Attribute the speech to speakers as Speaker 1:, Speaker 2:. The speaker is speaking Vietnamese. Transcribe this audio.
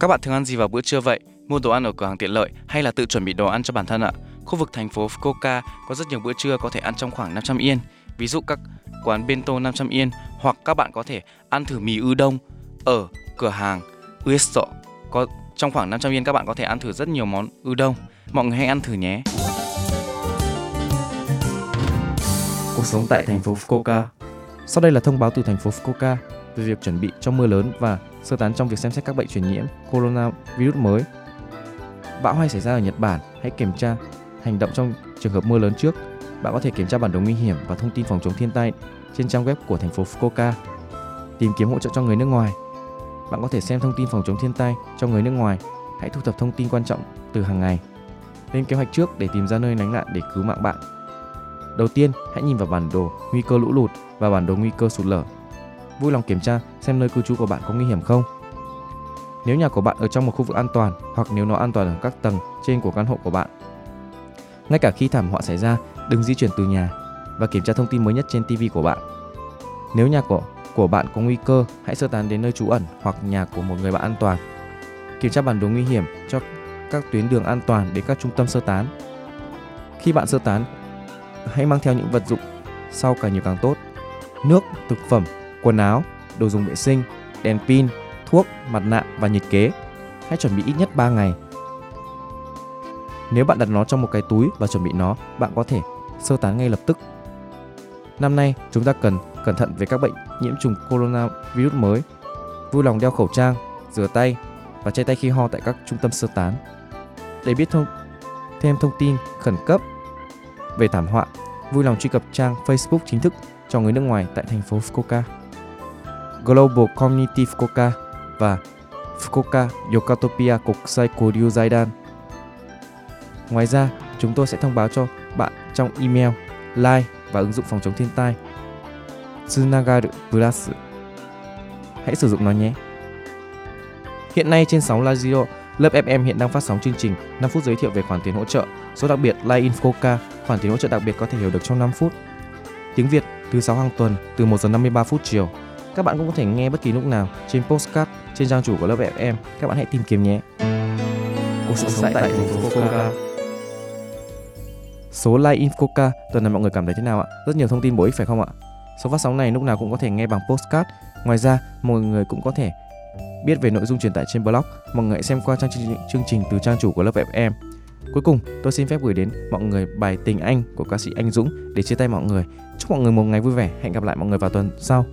Speaker 1: Các bạn thường ăn gì vào bữa trưa vậy? Mua đồ ăn ở cửa hàng tiện lợi hay là tự chuẩn bị đồ ăn cho bản thân ạ? Khu vực thành phố Fukuoka có rất nhiều bữa trưa có thể ăn trong khoảng 500 yên. Ví dụ các quán bento 500 yên hoặc các bạn có thể ăn thử mì ư đông ở cửa hàng Ueso. Có, trong khoảng 500 yên các bạn có thể ăn thử rất nhiều món ư đông. Mọi người hãy ăn thử nhé.
Speaker 2: Cuộc sống tại thành phố Fukuoka. Sau đây là thông báo từ thành phố Fukuoka về việc chuẩn bị cho mưa lớn và sơ tán trong việc xem xét các bệnh truyền nhiễm coronavirus mới. Bão hay xảy ra ở Nhật Bản, hãy kiểm tra hành động trong trường hợp mưa lớn trước. Bạn có thể kiểm tra bản đồ nguy hiểm và thông tin phòng chống thiên tai trên trang web của thành phố Fukuoka. Tìm kiếm hỗ trợ cho người nước ngoài. Bạn có thể xem thông tin phòng chống thiên tai cho người nước ngoài. Hãy thu thập thông tin quan trọng từ hàng ngày. Lên kế hoạch trước để tìm ra nơi lánh nạn để cứu mạng bạn. Đầu tiên, hãy nhìn vào bản đồ nguy cơ lũ lụt và bản đồ nguy cơ sụt lở. Vui lòng kiểm tra xem nơi cư trú của bạn có nguy hiểm không. Nếu nhà của bạn ở trong một khu vực an toàn hoặc nếu nó an toàn ở các tầng trên của căn hộ của bạn. Ngay cả khi thảm họa xảy ra, đừng di chuyển từ nhà và kiểm tra thông tin mới nhất trên TV của bạn. Nếu nhà của của bạn có nguy cơ, hãy sơ tán đến nơi trú ẩn hoặc nhà của một người bạn an toàn. Kiểm tra bản đồ nguy hiểm cho các tuyến đường an toàn đến các trung tâm sơ tán. Khi bạn sơ tán, hãy mang theo những vật dụng sau càng nhiều càng tốt. Nước, thực phẩm, quần áo, đồ dùng vệ sinh, đèn pin, thuốc, mặt nạ và nhiệt kế. Hãy chuẩn bị ít nhất 3 ngày. Nếu bạn đặt nó trong một cái túi và chuẩn bị nó, bạn có thể sơ tán ngay lập tức. Năm nay, chúng ta cần cẩn thận về các bệnh nhiễm trùng coronavirus mới. Vui lòng đeo khẩu trang, rửa tay và che tay khi ho tại các trung tâm sơ tán. Để biết thông thêm thông tin khẩn cấp về thảm họa, vui lòng truy cập trang Facebook chính thức cho người nước ngoài tại thành phố Fukuoka. Global Community Fukuoka và Fukuoka Yokatopia Kokusai Koryu Zaidan. Ngoài ra, chúng tôi sẽ thông báo cho bạn trong email, like và ứng dụng phòng chống thiên tai. Tsunagaru Plus. Hãy sử dụng nó nhé. Hiện nay trên sóng Radio, Lớp FM hiện đang phát sóng chương trình 5 phút giới thiệu về khoản tiền hỗ trợ. Số đặc biệt Line in Fukuoka, khoản tiền hỗ trợ đặc biệt có thể hiểu được trong 5 phút. Tiếng Việt thứ 6 hàng tuần từ 1 giờ 53 phút chiều. Các bạn cũng có thể nghe bất kỳ lúc nào trên postcard trên trang chủ của lớp FM. Các bạn hãy tìm kiếm nhé. Cuộc sống tại thành phố Fukuoka. Số Live in Fukuoka tuần này mọi người cảm thấy thế nào ạ? Rất nhiều thông tin bổ ích phải không ạ? Số phát sóng này lúc nào cũng có thể nghe bằng postcard. Ngoài ra, mọi người cũng có thể biết về nội dung truyền tải trên blog. Mọi người hãy xem qua trang chương, chương trình từ trang chủ của lớp FM. Cuối cùng, tôi xin phép gửi đến mọi người bài Tình Anh của ca sĩ Anh Dũng để chia tay mọi người. Chúc mọi người một ngày vui vẻ. Hẹn gặp lại mọi người vào tuần sau.